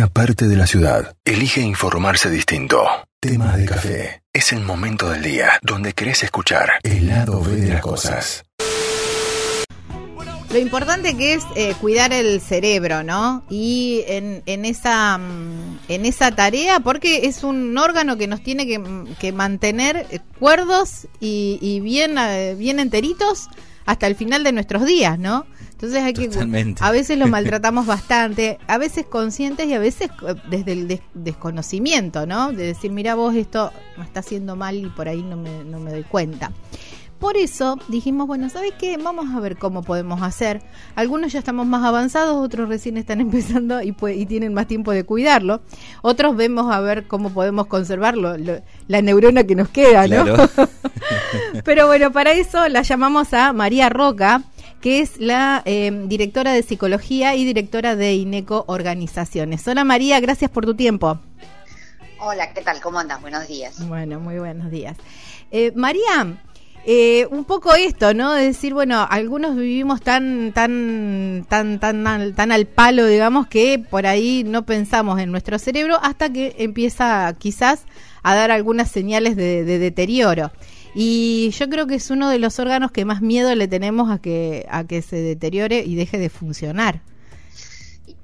una parte de la ciudad elige informarse distinto. Temas de café. Es el momento del día donde querés escuchar el lado B de las cosas. Lo importante que es eh, cuidar el cerebro, ¿no? Y en, en, esa, mm, en esa tarea, porque es un órgano que nos tiene que, que mantener cuerdos y, y bien, eh, bien enteritos hasta el final de nuestros días, ¿no? Entonces hay Totalmente. que a veces lo maltratamos bastante, a veces conscientes y a veces desde el des- desconocimiento, ¿no? De decir, mira vos esto me está haciendo mal y por ahí no me, no me doy cuenta. Por eso dijimos, bueno, ¿sabes qué? Vamos a ver cómo podemos hacer. Algunos ya estamos más avanzados, otros recién están empezando y, y tienen más tiempo de cuidarlo. Otros vemos a ver cómo podemos conservarlo, lo- la neurona que nos queda, ¿no? Claro. Pero bueno, para eso la llamamos a María Roca, que es la eh, directora de psicología y directora de INECO Organizaciones. Hola María, gracias por tu tiempo. Hola, ¿qué tal? ¿Cómo andas? Buenos días. Bueno, muy buenos días. Eh, María, eh, un poco esto, ¿no? De decir, bueno, algunos vivimos tan, tan, tan, tan, al, tan al palo, digamos, que por ahí no pensamos en nuestro cerebro hasta que empieza quizás a dar algunas señales de, de deterioro. Y yo creo que es uno de los órganos que más miedo le tenemos a que, a que se deteriore y deje de funcionar.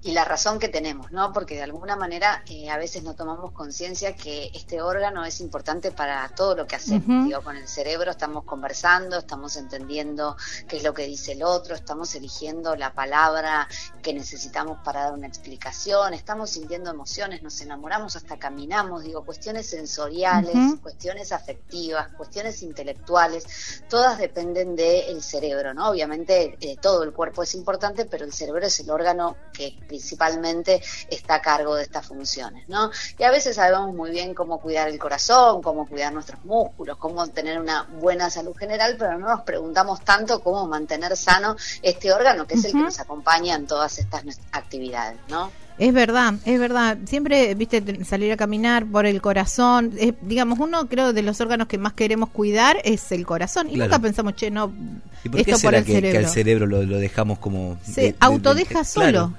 Y, la razón que tenemos, ¿no? Porque de alguna manera eh, a veces no tomamos conciencia que este órgano es importante para todo lo que hacemos. Digo, con el cerebro estamos conversando, estamos entendiendo qué es lo que dice el otro, estamos eligiendo la palabra que necesitamos para dar una explicación, estamos sintiendo emociones, nos enamoramos, hasta caminamos, digo, cuestiones sensoriales, cuestiones afectivas, cuestiones intelectuales, todas dependen del cerebro, ¿no? Obviamente eh, todo el cuerpo es importante, pero el cerebro es el órgano que principalmente está a cargo de estas funciones, ¿no? Y a veces sabemos muy bien cómo cuidar el corazón, cómo cuidar nuestros músculos, cómo tener una buena salud general, pero no nos preguntamos tanto cómo mantener sano este órgano, que es el que nos acompaña en todas estas actividades, ¿no? Es verdad, es verdad. Siempre, viste, te- salir a caminar por el corazón. Es, digamos, uno creo de los órganos que más queremos cuidar es el corazón. Y Claro. nunca pensamos, che, no, ¿Y por qué esto por el que, que cerebro. al cerebro lo, lo dejamos como... Se de- de- autodeja de- solo. Claro.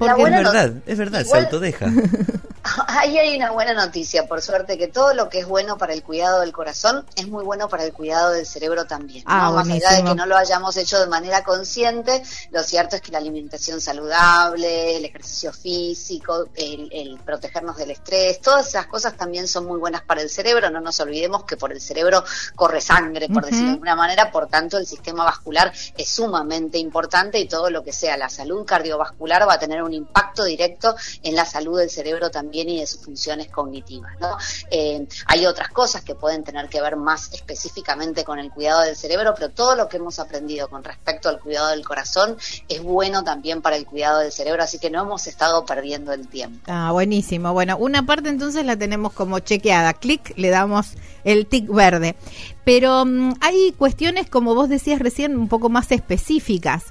Porque es no- verdad, es verdad, igual- se autodeja. Ahí hay una buena noticia, por suerte, que todo lo que es bueno para el cuidado del corazón es muy bueno para el cuidado del cerebro también. ¿no? Ah, Más allá de que no lo hayamos hecho de manera consciente, lo cierto es que la alimentación saludable, el ejercicio físico, el, el protegernos del estrés, todas esas cosas también son muy buenas para el cerebro. No nos olvidemos que por el cerebro corre sangre, por decirlo de alguna manera, por tanto el sistema vascular es sumamente importante y todo lo que sea la salud cardiovascular va a tener un impacto directo en la salud del cerebro también y de sus funciones cognitivas. ¿no? Eh, hay otras cosas que pueden tener que ver más específicamente con el cuidado del cerebro, pero todo lo que hemos aprendido con respecto al cuidado del corazón es bueno también para el cuidado del cerebro, así que no hemos estado perdiendo el tiempo. Ah, buenísimo. Bueno, una parte entonces la tenemos como chequeada. Clic, le damos el tic verde. Pero mm, hay cuestiones, como vos decías recién, un poco más específicas.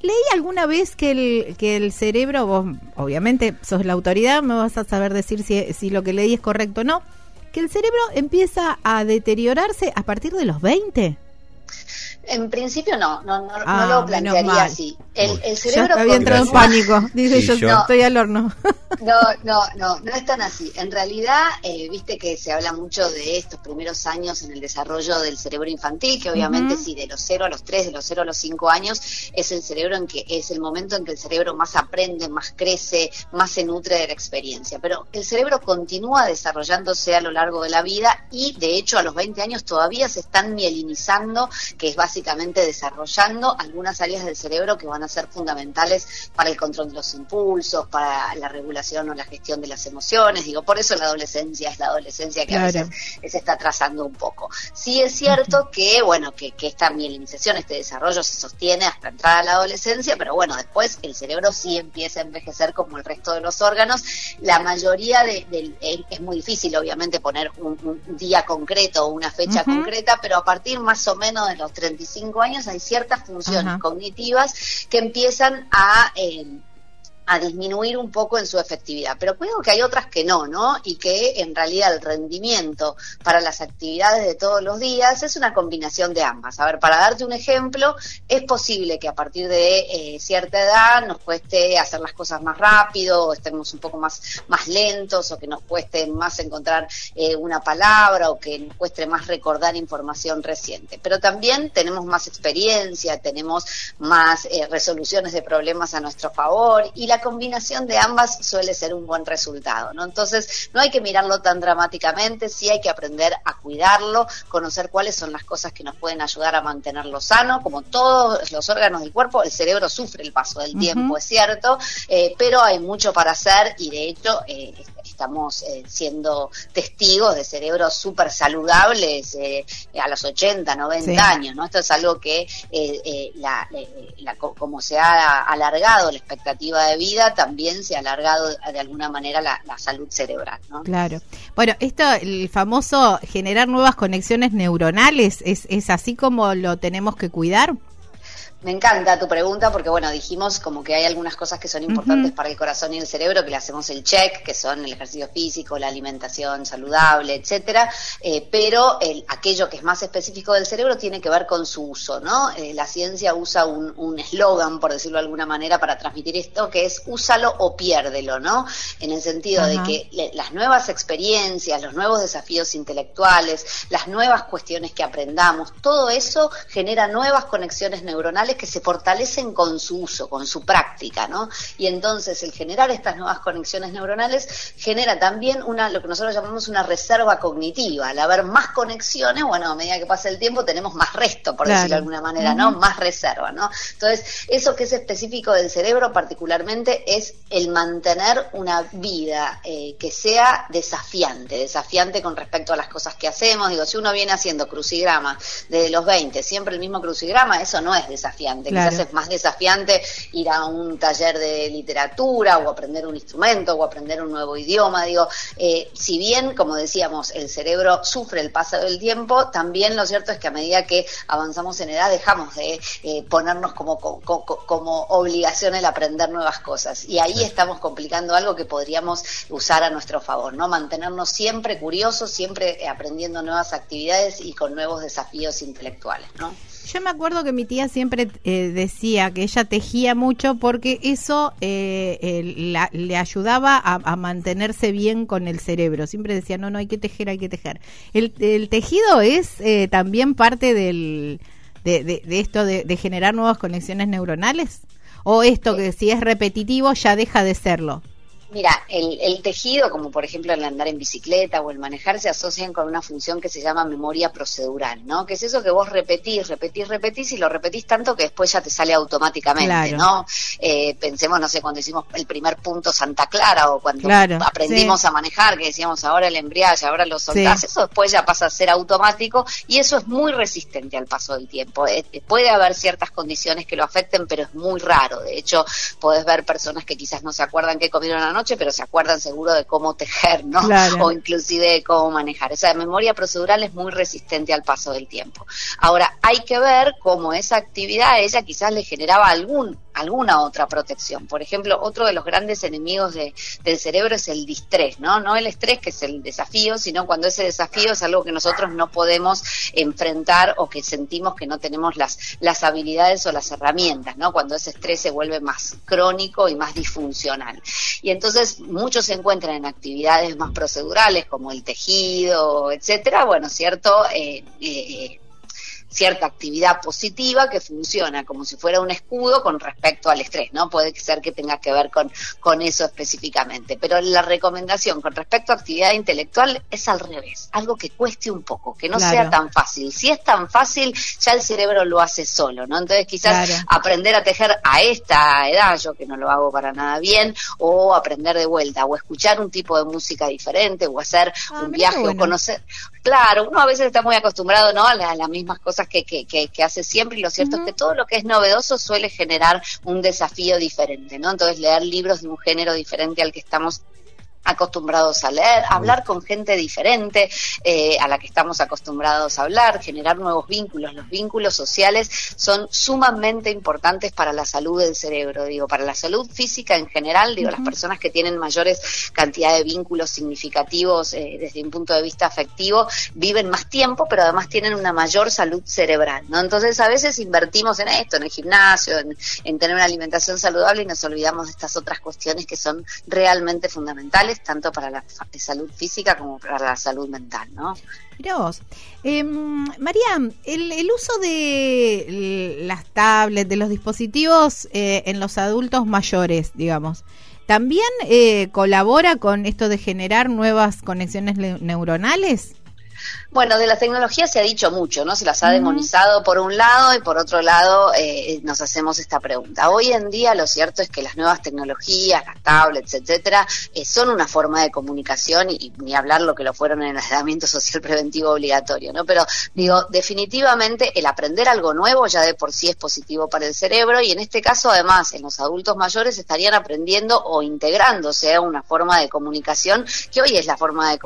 Leí alguna vez que el, que el cerebro, vos obviamente sos la autoridad, me vas a saber decir si, si lo que leí es correcto o no, que el cerebro empieza a deteriorarse a partir de los 20. En principio no, no, no, no Ah, lo plantearía así. El, el Ya cerebro había entrado en pánico. Dice Sí, yo, yo- estoy al horno. No, no, no, no es tan así. En realidad, eh, viste que se habla mucho de estos primeros años en el desarrollo del cerebro infantil, que obviamente Ujú. sí, de los 0 a los 3, de los 0 a los 5 años, es el cerebro en que es el momento en que el cerebro más aprende, más crece, más se nutre de la experiencia. Pero el cerebro continúa desarrollándose a lo largo de la vida y, de hecho, a los 20 años todavía se están mielinizando, que es básicamente desarrollando algunas áreas del cerebro que van a ser fundamentales para el control de los impulsos, para la regulación o la gestión de las emociones. Digo, por eso la adolescencia es la adolescencia que a veces se está trazando un poco. Sí es cierto que, bueno, que, que esta mielinización, este desarrollo se sostiene hasta entrar a la adolescencia, pero bueno, después el cerebro sí empieza a envejecer como el resto de los órganos. La mayoría de, eh, es muy difícil, obviamente, poner un, un día concreto o una fecha concreta, pero a partir más o menos de los 35 años hay ciertas funciones Ajá. cognitivas que empiezan a... eh, a disminuir un poco en su efectividad. Pero creo que hay otras que no, ¿no? Y que en realidad el rendimiento para las actividades de todos los días es una combinación de ambas. A ver, para darte un ejemplo, es posible que a partir de eh, cierta edad nos cueste hacer las cosas más rápido, o estemos un poco más, más lentos, o que nos cueste más encontrar eh, una palabra, o que nos cueste más recordar información reciente. Pero también tenemos más experiencia, tenemos más eh, resoluciones de problemas a nuestro favor, y la combinación de ambas suele ser un buen resultado, ¿no? Entonces, no hay que mirarlo tan dramáticamente, sí hay que aprender a cuidarlo, conocer cuáles son las cosas que nos pueden ayudar a mantenerlo sano, como todos los órganos del cuerpo, el cerebro sufre el paso del tiempo, es cierto, eh, pero hay mucho para hacer y de hecho eh, estamos eh, siendo testigos de cerebros súper saludables eh, a los 80, 90 años, ¿no? Esto es algo que, eh, la, como se ha alargado la expectativa de vida, también se ha alargado de alguna manera la, salud cerebral, ¿no? Claro. Bueno, esto, el famoso generar nuevas conexiones neuronales, ¿es, es así como lo tenemos que cuidar? Me encanta tu pregunta porque, bueno, dijimos como que hay algunas cosas que son importantes para el corazón y el cerebro, que le hacemos el check, que son el ejercicio físico, la alimentación saludable, etcétera, eh, pero el, aquello que es más específico del cerebro tiene que ver con su uso, ¿no? Eh, la ciencia usa un eslogan, por decirlo de alguna manera, para transmitir esto, que es úsalo o piérdelo, ¿no? En el sentido de que las nuevas experiencias, los nuevos desafíos intelectuales, las nuevas cuestiones que aprendamos, todo eso genera nuevas conexiones neuronales que se fortalecen con su uso, con su práctica, ¿no? Y entonces el generar estas nuevas conexiones neuronales genera también una, lo que nosotros llamamos una reserva cognitiva. Al haber más conexiones, bueno, a medida que pasa el tiempo tenemos más resto, por decirlo de alguna manera, ¿no? Más reserva, ¿no? Entonces, eso que es específico del cerebro particularmente es el mantener una vida eh, que sea desafiante, desafiante con respecto a las cosas que hacemos. Digo, si uno viene haciendo crucigrama desde los 20, siempre el mismo crucigrama, eso no es desafiante Quizás es más desafiante ir a un taller de literatura o aprender un instrumento o aprender un nuevo idioma. Digo, eh, si bien, como decíamos, el cerebro sufre el paso del tiempo, también lo cierto es que a medida que avanzamos en edad dejamos de eh, ponernos como, como, como, obligación el aprender nuevas cosas. Y ahí estamos complicando algo que podríamos usar a nuestro favor, ¿no? Mantenernos siempre curiosos, siempre aprendiendo nuevas actividades y con nuevos desafíos intelectuales, ¿no? Yo me acuerdo que mi tía siempre eh, decía que ella tejía mucho porque eso eh, le ayudaba a, mantenerse bien con el cerebro. Siempre decía, no, no, hay que tejer, hay que tejer. El, tejido es eh, también parte del, de, esto de, generar nuevas conexiones neuronales. O esto que si es repetitivo ya deja de serlo. Mira, el, tejido, como por ejemplo el andar en bicicleta o el manejar, se asocian con una función que se llama memoria procedural, ¿no? Que es eso que vos repetís, repetís, repetís y lo repetís tanto que después ya te sale automáticamente, ¿no? Eh, pensemos, no sé, cuando hicimos el primer punto Santa Clara o cuando aprendimos a manejar, que decíamos ahora el embriague, ahora los soltás, eso después ya pasa a ser automático y eso es muy resistente al paso del tiempo. Eh, puede haber ciertas condiciones que lo afecten, pero es muy raro. De hecho, podés ver personas que quizás no se acuerdan qué comieron anoche pero se acuerdan seguro de cómo tejer, ¿no? O inclusive de cómo manejar. Esa memoria procedural es muy resistente al paso del tiempo. Ahora, hay que ver cómo esa actividad a ella quizás le generaba algún alguna otra protección. Por ejemplo, otro de los grandes enemigos de, del cerebro es el distrés, ¿no? No el estrés, que es el desafío, sino cuando ese desafío es algo que nosotros no podemos enfrentar o que sentimos que no tenemos las, las habilidades o las herramientas, ¿no? Cuando ese estrés se vuelve más crónico y más disfuncional. Y entonces muchos se encuentran en actividades más procedurales como el tejido, etcétera, bueno, cierto, eh, eh, cierta actividad positiva que funciona como si fuera un escudo con respecto al estrés, ¿no? Puede ser que tenga que ver con, con eso específicamente. Pero la recomendación con respecto a actividad intelectual es al revés, algo que cueste un poco, que no sea tan fácil. Si es tan fácil, ya el cerebro lo hace solo, ¿no? Entonces quizás aprender a tejer a esta edad, yo que no lo hago para nada bien, o aprender de vuelta, o escuchar un tipo de música diferente, o hacer ah, un viaje, o conocer. Claro, uno a veces está muy acostumbrado, ¿no? A, las mismas cosas que, que, que, hace siempre y lo cierto es que todo lo que es novedoso suele generar un desafío diferente, ¿no? Entonces leer libros de un género diferente al que estamos acostumbrados a leer, hablar con gente diferente eh, a la que estamos acostumbrados a hablar, generar nuevos vínculos. Los vínculos sociales son sumamente importantes para la salud del cerebro, digo, para la salud física en general, digo, las personas que tienen mayores cantidad de vínculos significativos eh, desde un punto de vista afectivo viven más tiempo, pero además tienen una mayor salud cerebral, ¿no? Entonces a veces invertimos en esto, en el gimnasio, en, en tener una alimentación saludable y nos olvidamos de estas otras cuestiones que son realmente fundamentales tanto para la salud física como para la salud mental, ¿no? Mira vos. Eh, María, el, uso de las tablets, de los dispositivos eh, en los adultos mayores, digamos, ¿también eh, colabora con esto de generar nuevas conexiones neuronales? Bueno, de las tecnologías se ha dicho mucho, ¿no? Se las ha demonizado por un lado y por otro lado eh, nos hacemos esta pregunta. Hoy en día lo cierto es que las nuevas tecnologías, las tablets, etcétera, eh, son una forma de comunicación y, ni hablar lo que lo fueron en el aislamiento social preventivo obligatorio, ¿no? Pero digo, definitivamente el aprender algo nuevo ya de por sí es positivo para el cerebro y en este caso además en los adultos mayores estarían aprendiendo o integrándose a una forma de comunicación que hoy es la forma de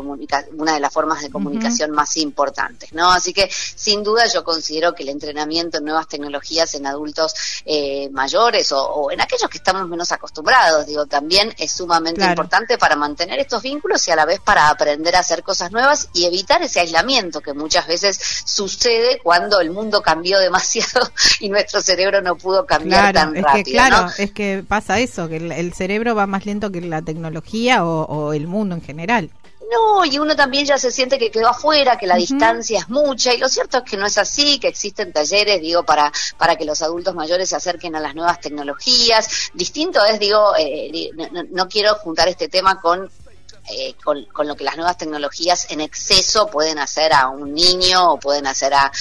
una de las formas de comunicación más importantes, ¿no? Así que sin duda yo considero que el entrenamiento en nuevas tecnologías en adultos eh, mayores o, en aquellos que estamos menos acostumbrados, digo, también es sumamente importante para mantener estos vínculos y a la vez para aprender a hacer cosas nuevas y evitar ese aislamiento que muchas veces sucede cuando el mundo cambió demasiado y nuestro cerebro no pudo cambiar tan es rápido. Que, claro, es que pasa eso, que el, cerebro va más lento que la tecnología o el mundo en general. No, y uno también ya se siente que quedó afuera, que la distancia es mucha, y lo cierto es que no es así, que existen talleres, digo, para, para que los adultos mayores se acerquen a las nuevas tecnologías. Distinto es, digo, eh, no, quiero juntar este tema con eh, con, lo que las nuevas tecnologías en exceso pueden hacer a un niño o pueden hacer a,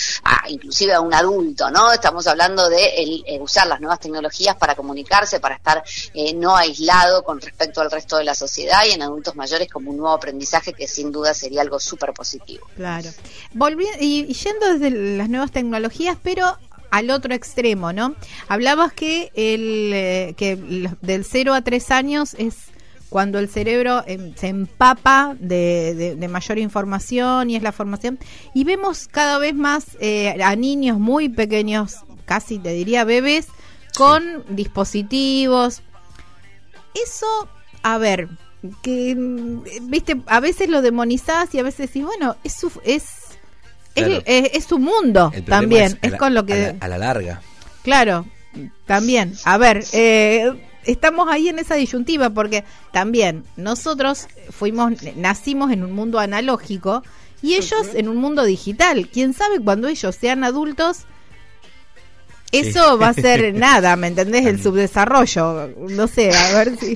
inclusive a un adulto, ¿no? Estamos hablando de eh, usar las nuevas tecnologías para comunicarse, para estar eh, no aislado con respecto al resto de la sociedad y en adultos mayores como un nuevo aprendizaje que sin duda sería algo súper positivo. Claro. Volviendo, y, yendo desde las nuevas tecnologías, pero al otro extremo, ¿no? Hablabas que el que del 0 a 3 años es cuando el cerebro em, se empapa de, mayor información y es la formación. Y vemos cada vez más eh, a niños muy pequeños, casi te diría bebés, con dispositivos. Eso, a ver, que, mm, viste, a veces lo demonizás y a veces decís, bueno, es su, es, es, su mundo también, es, con lo que... A la, larga. Claro, también. A ver, eh, estamos ahí en esa disyuntiva porque también nosotros fuimos, nacimos en un mundo analógico y ellos en un mundo digital. ¿Quién sabe cuando ellos sean adultos? Eso va a ser nada, ¿me entendés? El subdesarrollo. No sé, a ver si.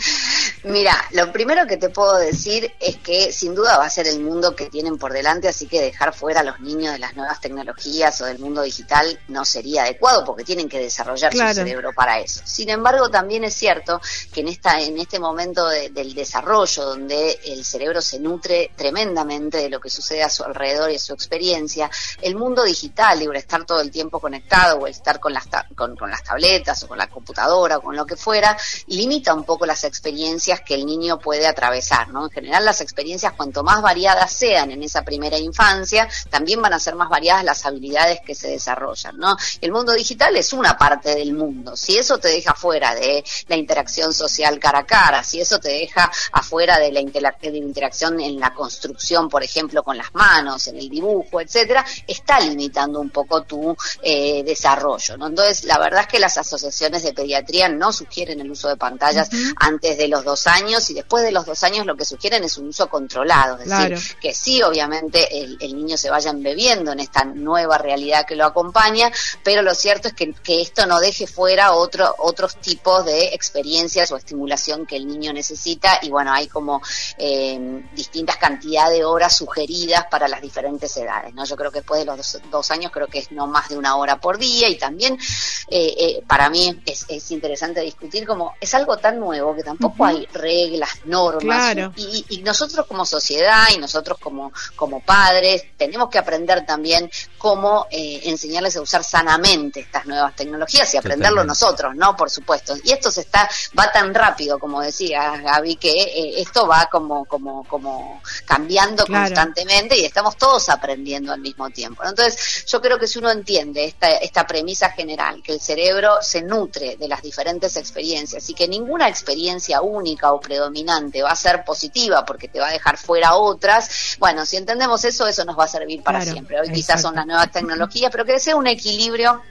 Mira, lo primero que te puedo decir es que sin duda va a ser el mundo que tienen por delante, así que dejar fuera a los niños de las nuevas tecnologías o del mundo digital no sería adecuado porque tienen que desarrollar su cerebro para eso. Sin embargo, también es cierto que en esta en este momento del desarrollo donde el cerebro se nutre tremendamente de lo que sucede a su alrededor y a su experiencia, el mundo digital, libre estar todo el tiempo conectado o estar con las con, con las tabletas o con la computadora o con lo que fuera, limita un poco las experiencias que el niño puede atravesar, ¿no? En general las experiencias cuanto más variadas sean en esa primera infancia, también van a ser más variadas las habilidades que se desarrollan, ¿no? El mundo digital es una parte del mundo. Si eso te deja fuera de la interacción social cara a cara, si eso te deja afuera de la, interacción en la construcción, por ejemplo, con las manos, en el dibujo, etcétera, está limitando un poco tu eh, desarrollo, ¿no? Entonces, la verdad es que las asociaciones de pediatría no sugieren el uso de pantallas antes de los dos años y después de los dos años lo que sugieren es un uso controlado, es decir, que sí, obviamente el, niño se vaya embebiendo en esta nueva realidad que lo acompaña, pero lo cierto es que, esto no deje fuera otro, otros tipos de experiencias o estimulación que el niño necesita y bueno, hay como eh, distintas cantidades de horas sugeridas para las diferentes edades, ¿no? Yo creo que después de los dos, años creo que es no más de una hora por día y también eh, eh, para mí es, interesante discutir como es algo tan nuevo que tampoco hay reglas, normas. Claro. Y, y nosotros como sociedad y nosotros como, como padres tenemos que aprender también cómo eh, enseñarles a usar sanamente estas nuevas tecnologías y aprenderlo Totalmente. nosotros, ¿no? Por supuesto. Y esto se está, va tan rápido, como decía Gaby, que eh, esto va como, como, como cambiando Claro. constantemente y estamos todos aprendiendo al mismo tiempo. ¿no? Entonces, yo creo que si uno entiende esta, esta premisa general, que el cerebro se nutre de las diferentes experiencias y que ninguna experiencia única o predominante va a ser positiva porque te va a dejar fuera otras, bueno, si entendemos eso, eso nos va a servir para Claro, siempre. Hoy quizás son las nuevas tecnologías, pero que sea un equilibrio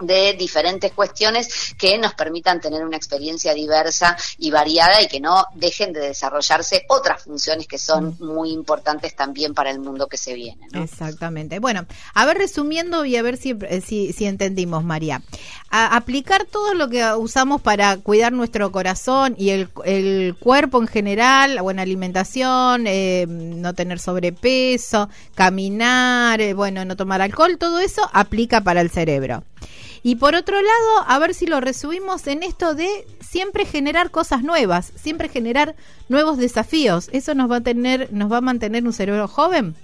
de diferentes cuestiones que nos permitan tener una experiencia diversa y variada y que no dejen de desarrollarse otras funciones que son muy importantes también para el mundo que se viene. ¿no? Exactamente. Bueno, a ver, resumiendo y a ver si, eh, si, si entendimos, María. A- aplicar todo lo que usamos para cuidar nuestro corazón y el, el cuerpo en general, la buena alimentación, eh, no tener sobrepeso, caminar, eh, bueno, no tomar alcohol, todo eso aplica para el cerebro. Y por otro lado, a ver si lo resumimos en esto de siempre generar cosas nuevas, siempre generar nuevos desafíos. Eso nos va a tener, nos va a mantener un cerebro joven.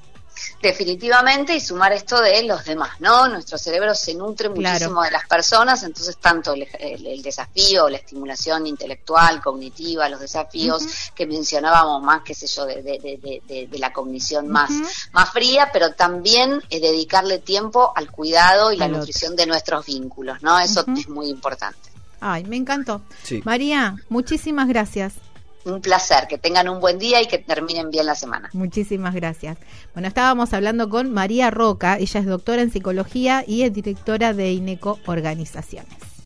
Definitivamente, y sumar esto de los demás, ¿no? Nuestro cerebro se nutre Claro. muchísimo de las personas, entonces tanto el, el- el desafío, la estimulación intelectual, cognitiva, los desafíos que mencionábamos más, qué sé yo, de, de- de- de- de- de la cognición más, más fría, pero también eh, dedicarle tiempo al cuidado y la otro. nutrición de nuestros vínculos, ¿no? Eso es muy importante. Ay, me encantó. Sí. María, muchísimas gracias. Un placer, que tengan un buen día y que terminen bien la semana. Muchísimas gracias. Bueno, estábamos hablando con María Roca, ella es doctora en psicología y es directora de INECO Organizaciones.